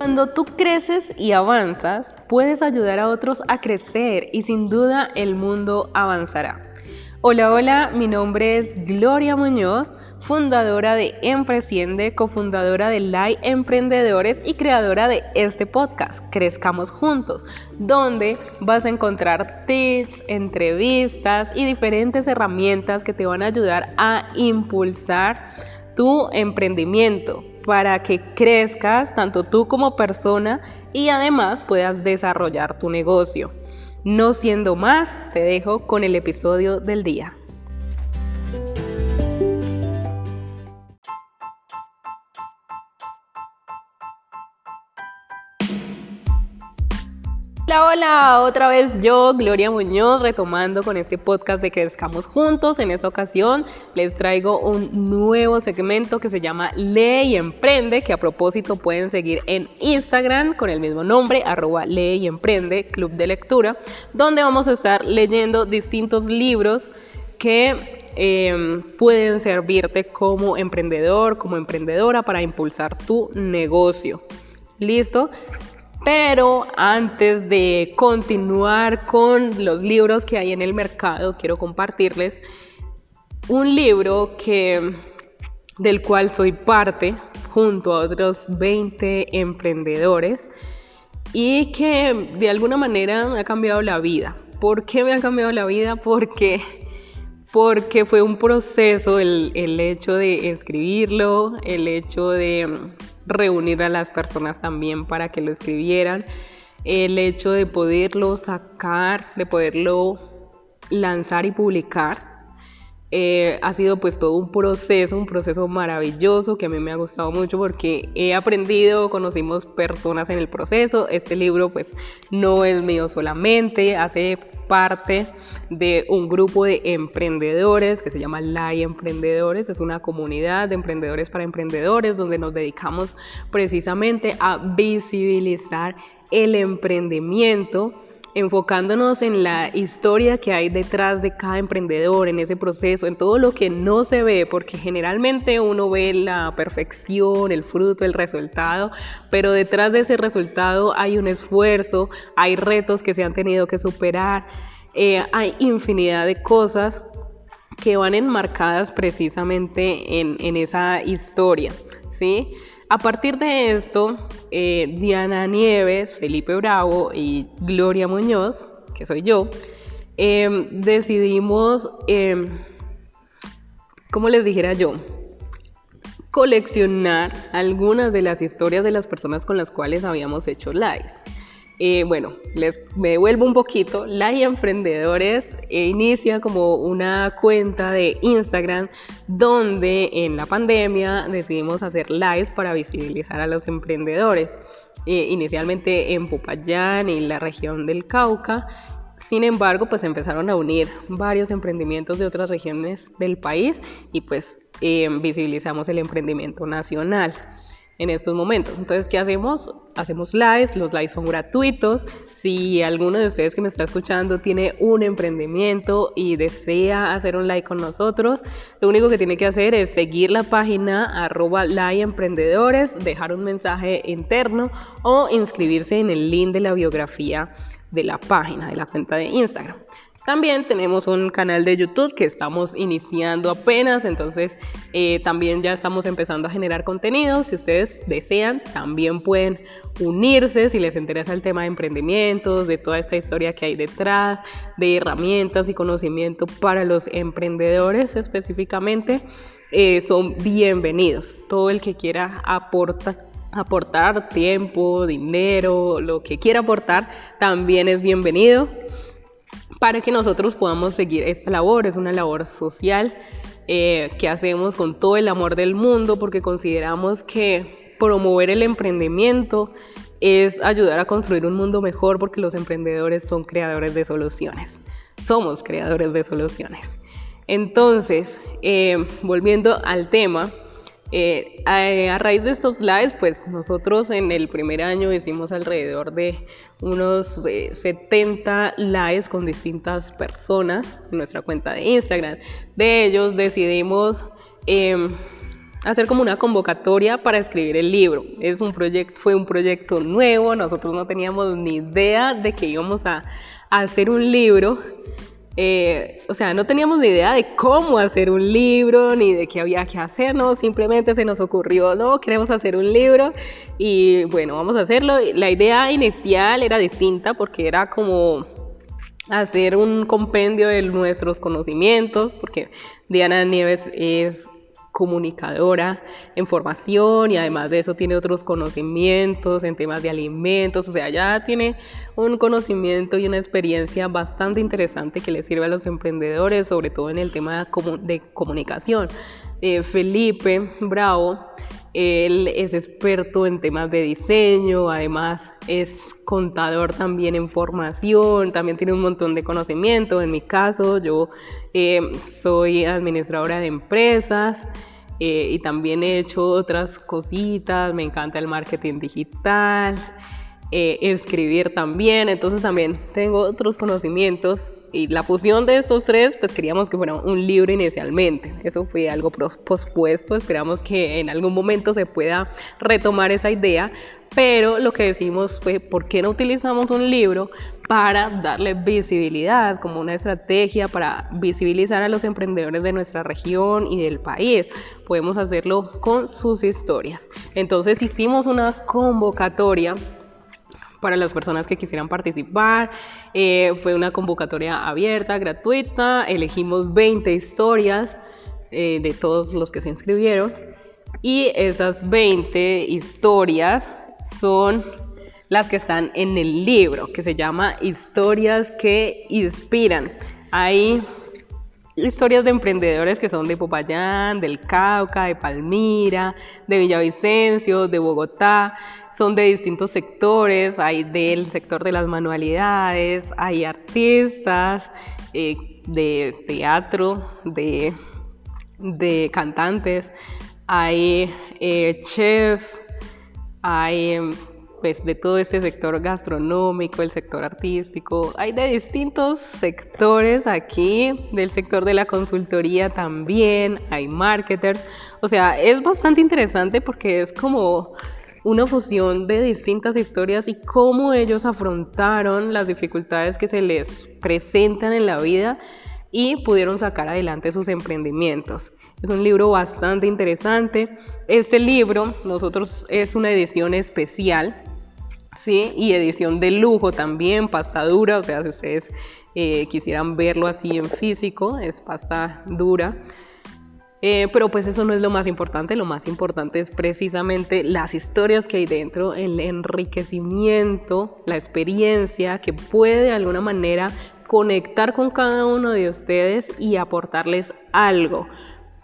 Cuando tú creces y avanzas, puedes ayudar a otros a crecer y sin duda el mundo avanzará. Hola, hola, mi nombre es Gloria Muñoz fundadora de Empresiende, cofundadora de LAI Emprendedores y creadora de este podcast, Crezcamos Juntos, donde vas a encontrar tips, entrevistas y diferentes herramientas que te van a ayudar a impulsar tu emprendimiento para que crezcas tanto tú como persona y además puedas desarrollar tu negocio. No siendo más, te dejo con el episodio del día. Hola, hola, otra vez yo, Gloria Muñoz, retomando con este podcast de Crezcamos Juntos. En esta ocasión les traigo un nuevo segmento que se llama Lee y Emprende, que a propósito pueden seguir en Instagram con el mismo nombre, arroba Lee y Emprende, Club de Lectura, donde vamos a estar leyendo distintos libros que em, pueden servirte como emprendedor, como emprendedora para impulsar tu negocio. ¿Listo? Pero antes de continuar con los libros que hay en el mercado, quiero compartirles un libro que, del cual soy parte junto a otros 20 emprendedores y que de alguna manera me ha cambiado la vida. ¿Por qué me ha cambiado la vida? Porque, porque fue un proceso el, el hecho de escribirlo, el hecho de reunir a las personas también para que lo escribieran. El hecho de poderlo sacar, de poderlo lanzar y publicar, eh, ha sido pues todo un proceso, un proceso maravilloso que a mí me ha gustado mucho porque he aprendido, conocimos personas en el proceso. Este libro pues no es mío solamente, hace parte de un grupo de emprendedores que se llama LAI Emprendedores. Es una comunidad de emprendedores para emprendedores donde nos dedicamos precisamente a visibilizar el emprendimiento enfocándonos en la historia que hay detrás de cada emprendedor, en ese proceso, en todo lo que no se ve, porque generalmente uno ve la perfección, el fruto, el resultado, pero detrás de ese resultado hay un esfuerzo, hay retos que se han tenido que superar, eh, hay infinidad de cosas que van enmarcadas precisamente en, en esa historia, ¿sí? A partir de esto, eh, Diana Nieves, Felipe Bravo y Gloria Muñoz, que soy yo, em, decidimos, eh, como les dijera yo, coleccionar algunas de las historias de las personas con las cuales habíamos hecho live. Eh, bueno, les me devuelvo un poquito. La Emprendedores eh, inicia como una cuenta de Instagram donde en la pandemia decidimos hacer lives para visibilizar a los emprendedores. Eh, inicialmente en Popayán y la región del Cauca. Sin embargo, pues empezaron a unir varios emprendimientos de otras regiones del país y pues visibilizamos el emprendimiento nacional en estos momentos. Entonces, ¿qué hacemos? Hacemos lives, los lives son gratuitos. Si alguno de ustedes que me está escuchando tiene un emprendimiento y desea hacer un like con nosotros, lo único que tiene que hacer es seguir la página arroba emprendedores, dejar un mensaje interno o inscribirse en el link de la biografía de la página, de la cuenta de Instagram. También tenemos un canal de YouTube que estamos iniciando apenas, entonces eh, también ya estamos empezando a generar contenido. Si ustedes desean, también pueden unirse si les interesa el tema de emprendimientos, de toda esta historia que hay detrás, de herramientas y conocimiento para los emprendedores específicamente. Eh, son bienvenidos. Todo el que quiera aportar aportar tiempo, dinero, lo que quiera aportar, también es bienvenido para que nosotros podamos seguir esta labor. Es una labor social eh, que hacemos con todo el amor del mundo porque consideramos que promover el emprendimiento es ayudar a construir un mundo mejor porque los emprendedores son creadores de soluciones. Somos creadores de soluciones. Entonces, eh, volviendo al tema, eh, a, raíz de estos lives, pues nosotros en el primer año hicimos alrededor de unos 70 eh, lives con distintas personas en nuestra cuenta de Instagram. De ellos decidimos em, hacer como una convocatoria para escribir el libro. Es un proyecto, fue un proyecto nuevo, nosotros no teníamos ni idea de que íbamos a, hacer un libro. Eh, o sea, no teníamos ni idea de cómo hacer un libro, ni de qué había que hacer, no, simplemente se nos ocurrió, no, queremos hacer un libro y bueno, vamos a hacerlo. La idea inicial era distinta porque era como hacer un compendio de nuestros conocimientos, porque Diana Nieves es comunicadora en formación y además de eso tiene otros conocimientos en temas de alimentos, o sea, ya tiene un conocimiento y una experiencia bastante interesante que le sirve a los emprendedores, sobre todo en el tema de comunicación. Eh, Felipe Bravo, él es experto en temas de diseño, además es contador también en formación, también tiene un montón de conocimiento. En mi caso, yo eh, soy administradora de empresas eh, y también he hecho otras cositas, me encanta el marketing digital, eh, escribir también, entonces también tengo otros conocimientos y la fusión de esos tres, pues queríamos que fuera un libro inicialmente. Eso fue algo pospuesto. Esperamos que en algún momento se pueda retomar esa idea. Pero lo que decimos fue, ¿por qué no utilizamos un libro para darle visibilidad, como una estrategia para visibilizar a los emprendedores de nuestra región y del país? Podemos hacerlo con sus historias. Entonces hicimos una convocatoria para las personas que quisieran participar. Eh, fue una convocatoria abierta, gratuita. Elegimos 20 historias eh, de todos los que se inscribieron. Y esas 20 historias son las que están en el libro, que se llama Historias que Inspiran. Hay historias de emprendedores que son de Popayán, del Cauca, de Palmira, de Villavicencio, de Bogotá, son de distintos sectores, hay del sector de las manualidades, hay artistas eh, de teatro, de, de cantantes, hay eh, chef, hay pues de todo este sector gastronómico, el sector artístico, hay de distintos sectores aquí, del sector de la consultoría también, hay marketers, o sea, es bastante interesante porque es como una fusión de distintas historias y cómo ellos afrontaron las dificultades que se les presentan en la vida y pudieron sacar adelante sus emprendimientos. Es un libro bastante interesante. Este libro, nosotros es una edición especial, ¿sí? Y edición de lujo también, pasta dura, o sea, si ustedes eh, quisieran verlo así en físico, es pasta dura. Eh, pero pues eso no es lo más importante, lo más importante es precisamente las historias que hay dentro, el enriquecimiento, la experiencia que puede de alguna manera conectar con cada uno de ustedes y aportarles algo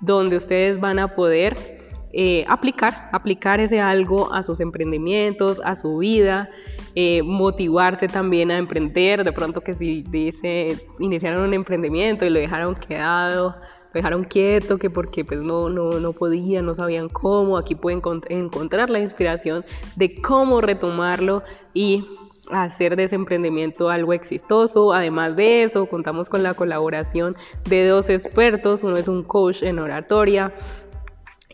donde ustedes van a poder eh, aplicar, aplicar ese algo a sus emprendimientos, a su vida, eh, motivarse también a emprender, de pronto que si dice, iniciaron un emprendimiento y lo dejaron quedado, dejaron quieto, que porque pues no, no, no podían, no sabían cómo, aquí pueden encontrar la inspiración de cómo retomarlo y hacer de ese emprendimiento algo exitoso. Además de eso, contamos con la colaboración de dos expertos, uno es un coach en oratoria,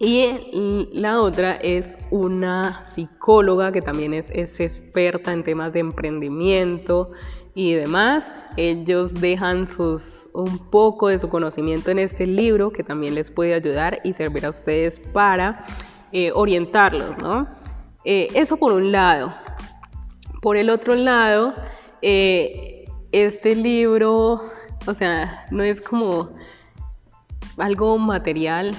y la otra es una psicóloga que también es, es, experta en temas de emprendimiento y demás. Ellos dejan sus, un poco de su conocimiento en este libro que también les puede ayudar y servir a ustedes para eh, orientarlos, ¿no? Eh, eso por un lado. Por el otro lado, eh, este libro, o sea, no es como algo material,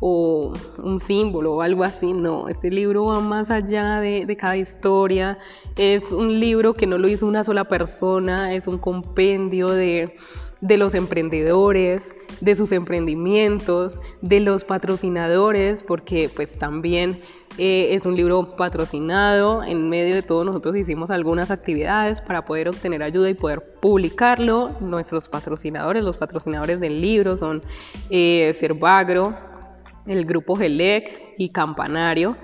o un símbolo o algo así, no, este libro va más allá de, cada historia, es un libro que no lo hizo una sola persona, es un compendio de, los emprendedores, de sus emprendimientos, de los patrocinadores, porque pues también eh, es un libro patrocinado. En medio de todo nosotros hicimos algunas actividades para poder obtener ayuda y poder publicarlo. Nuestros patrocinadores, los patrocinadores del libro son eh, el grupo GELEC y Campanario.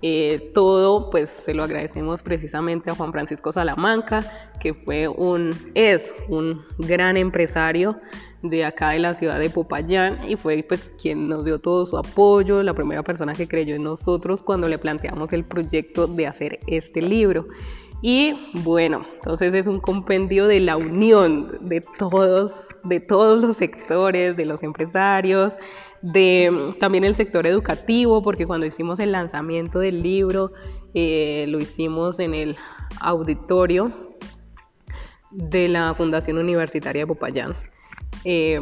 Eh, todo pues se lo agradecemos precisamente a Juan Francisco Salamanca, que fue un, es un gran empresario de acá de la ciudad de Popayán y fue pues quien nos dio todo su apoyo, la primera persona que creyó en nosotros cuando le planteamos el proyecto de hacer este libro. Y bueno, entonces es un compendio de la unión de todos, de todos los sectores, de los empresarios, de también el sector educativo, porque cuando hicimos el lanzamiento del libro, eh, lo hicimos en el auditorio de la Fundación Universitaria de Popayán. Eh,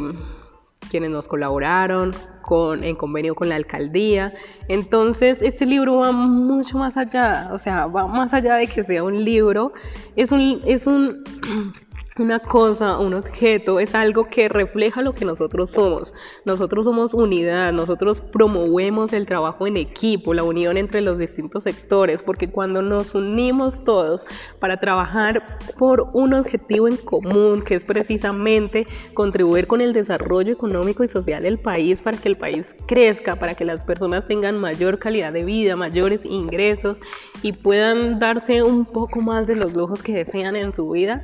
quienes nos colaboraron con, en convenio con la alcaldía. Entonces, este libro va mucho más allá, o sea, va más allá de que sea un libro, es un, es un una cosa, un objeto, es algo que refleja lo que nosotros somos. Nosotros somos unidad, nosotros promovemos el trabajo en equipo, la unión entre los distintos sectores, porque cuando nos unimos todos para trabajar por un objetivo en común, que es precisamente contribuir con el desarrollo económico y social del país, para que el país crezca, para que las personas tengan mayor calidad de vida, mayores ingresos y puedan darse un poco más de los lujos que desean en su vida,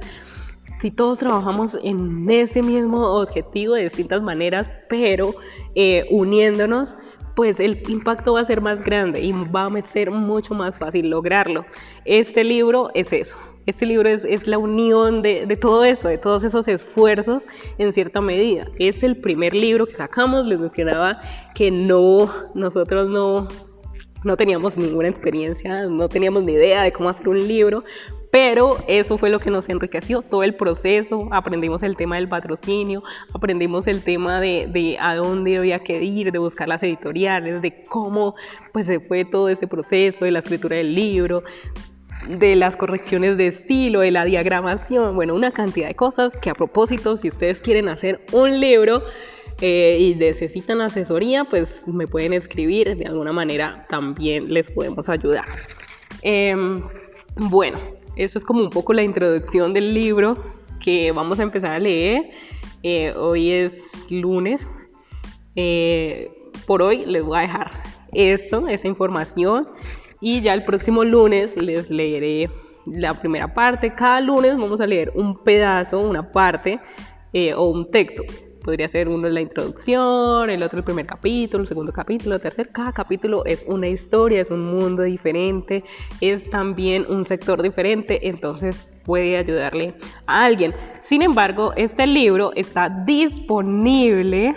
si todos trabajamos en ese mismo objetivo de distintas maneras, pero eh, uniéndonos, pues el impacto va a ser más grande y va a ser mucho más fácil lograrlo. Este libro es eso. Este libro es, es la unión de, de, todo eso, de todos esos esfuerzos en cierta medida. Es el primer libro que sacamos. Les mencionaba que no, nosotros no, no teníamos ninguna experiencia, no teníamos ni idea de cómo hacer un libro, pero eso fue lo que nos enriqueció, todo el proceso, aprendimos el tema del patrocinio, aprendimos el tema de, a dónde había que ir, de buscar las editoriales, de cómo pues se fue todo ese proceso, de la escritura del libro, de las correcciones de estilo, de la diagramación, bueno, una cantidad de cosas que a propósito, si ustedes quieren hacer un libro, eh, y necesitan asesoría, pues me pueden escribir, de alguna manera también les podemos ayudar. Em, bueno, eso es como un poco la introducción del libro que vamos a empezar a leer. Eh, hoy es lunes. Eh, por hoy les voy a dejar esto, esa información. Y ya el próximo lunes les leeré la primera parte. Cada lunes vamos a leer un pedazo, una parte eh, o un texto podría ser uno la introducción, el otro el primer capítulo, el segundo capítulo, el tercer. Cada capítulo es una historia, es un mundo diferente, es también un sector diferente, entonces puede ayudarle a alguien. Sin embargo, este libro está disponible.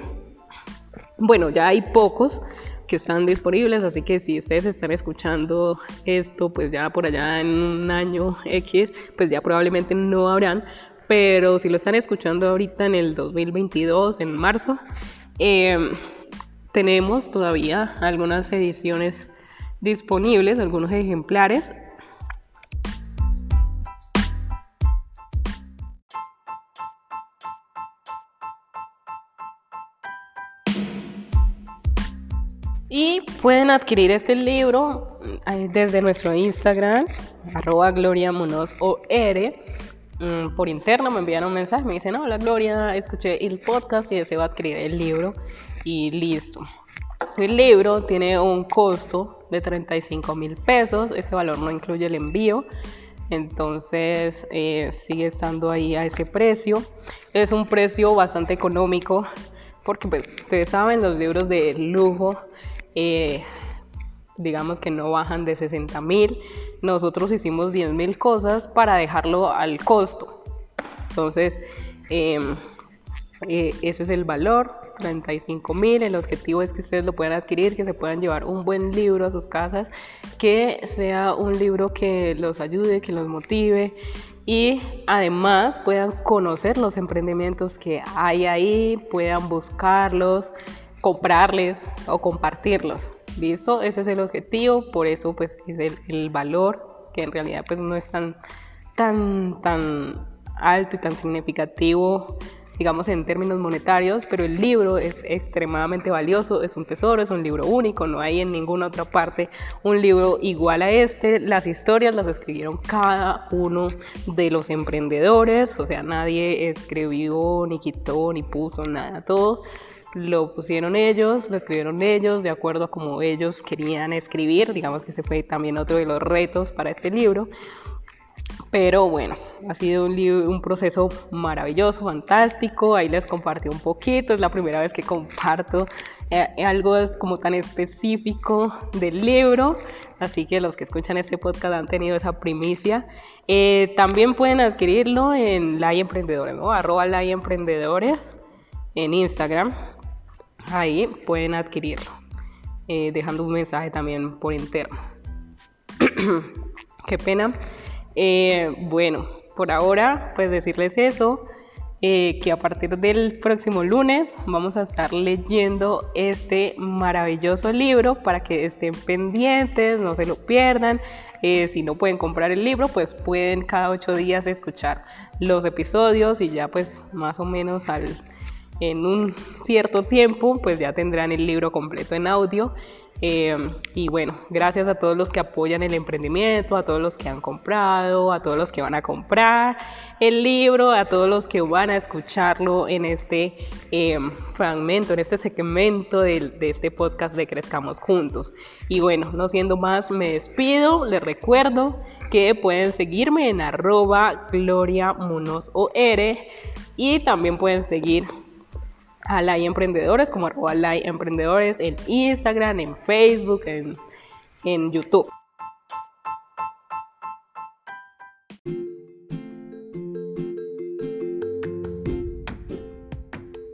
Bueno, ya hay pocos que están disponibles, así que si ustedes están escuchando esto, pues ya por allá en un año X, pues ya probablemente no habrán, pero si lo están escuchando ahorita en el 2022, en marzo, em, tenemos todavía algunas ediciones disponibles, algunos ejemplares. Y pueden adquirir este libro eh, desde nuestro Instagram, arroba Gloria Mm, por interno me envían un mensaje, me dicen, hola Gloria, escuché el podcast y deseo adquirir el libro y listo. El libro tiene un costo de 35 mil pesos, ese valor no incluye el envío, entonces eh, sigue estando ahí a ese precio. Es un precio bastante económico porque pues ustedes saben, los libros de lujo eh, digamos que no bajan de 60 mil. Nosotros hicimos 10 mil cosas para dejarlo al costo. Entonces, em, eh, ese es el valor, 35 mil. El objetivo es que ustedes lo puedan adquirir, que se puedan llevar un buen libro a sus casas, que sea un libro que los ayude, que los motive y además puedan conocer los emprendimientos que hay ahí, puedan buscarlos, comprarles o compartirlos. ¿Listo? Ese es el objetivo, por eso pues es el, valor que en realidad pues no es tan, tan, tan alto y tan significativo digamos en términos monetarios, pero el libro es extremadamente valioso, es un tesoro, es un libro único, no hay en ninguna otra parte un libro igual a este. Las historias las escribieron cada uno de los emprendedores, o sea, nadie escribió, ni quitó, ni puso nada, todo lo pusieron ellos, lo escribieron ellos, de acuerdo a como ellos querían escribir. Digamos que ese fue también otro de los retos para este libro. Pero bueno, ha sido un, un, proceso maravilloso, fantástico. Ahí les compartí un poquito. Es la primera vez que comparto eh, algo como tan específico del libro. Así que los que escuchan este podcast han tenido esa primicia. Eh, también pueden adquirirlo en La Emprendedores. Arroba La Emprendedores en Instagram. Ahí pueden adquirirlo. Eh, dejando un mensaje también por interno. Qué pena. Eh, bueno, por ahora, pues decirles eso, eh, que a partir del próximo lunes vamos a estar leyendo este maravilloso libro para que estén pendientes, no se lo pierdan. Si no pueden comprar el libro, pues pueden cada ocho días escuchar los episodios y ya pues más o menos al, en un cierto tiempo, pues ya tendrán el libro completo en audio. Em, y bueno, gracias a todos los que apoyan el emprendimiento, a todos los que han comprado, a todos los que van a comprar el libro, a todos los que van a escucharlo en este em, fragmento, en este segmento de, de, este podcast de Crezcamos Juntos. Y bueno, no siendo más, me despido, les recuerdo que pueden seguirme en arroba Gloria y también pueden seguir a Lai Emprendedores, como arroba Lai Emprendedores en Instagram, en Facebook, en, en YouTube.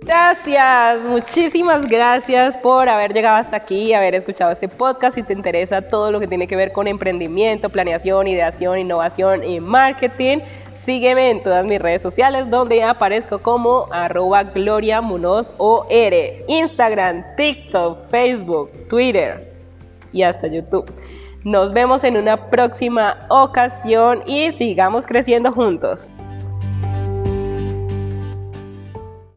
Gracias, muchísimas gracias por haber llegado hasta aquí haber escuchado este podcast. Si te interesa todo lo que tiene que ver con emprendimiento, planeación, ideación, innovación y marketing, sígueme en todas mis redes sociales donde aparezco como arroba Gloria Instagram, TikTok, Facebook, Twitter y hasta YouTube. Nos vemos en una próxima ocasión y sigamos creciendo juntos.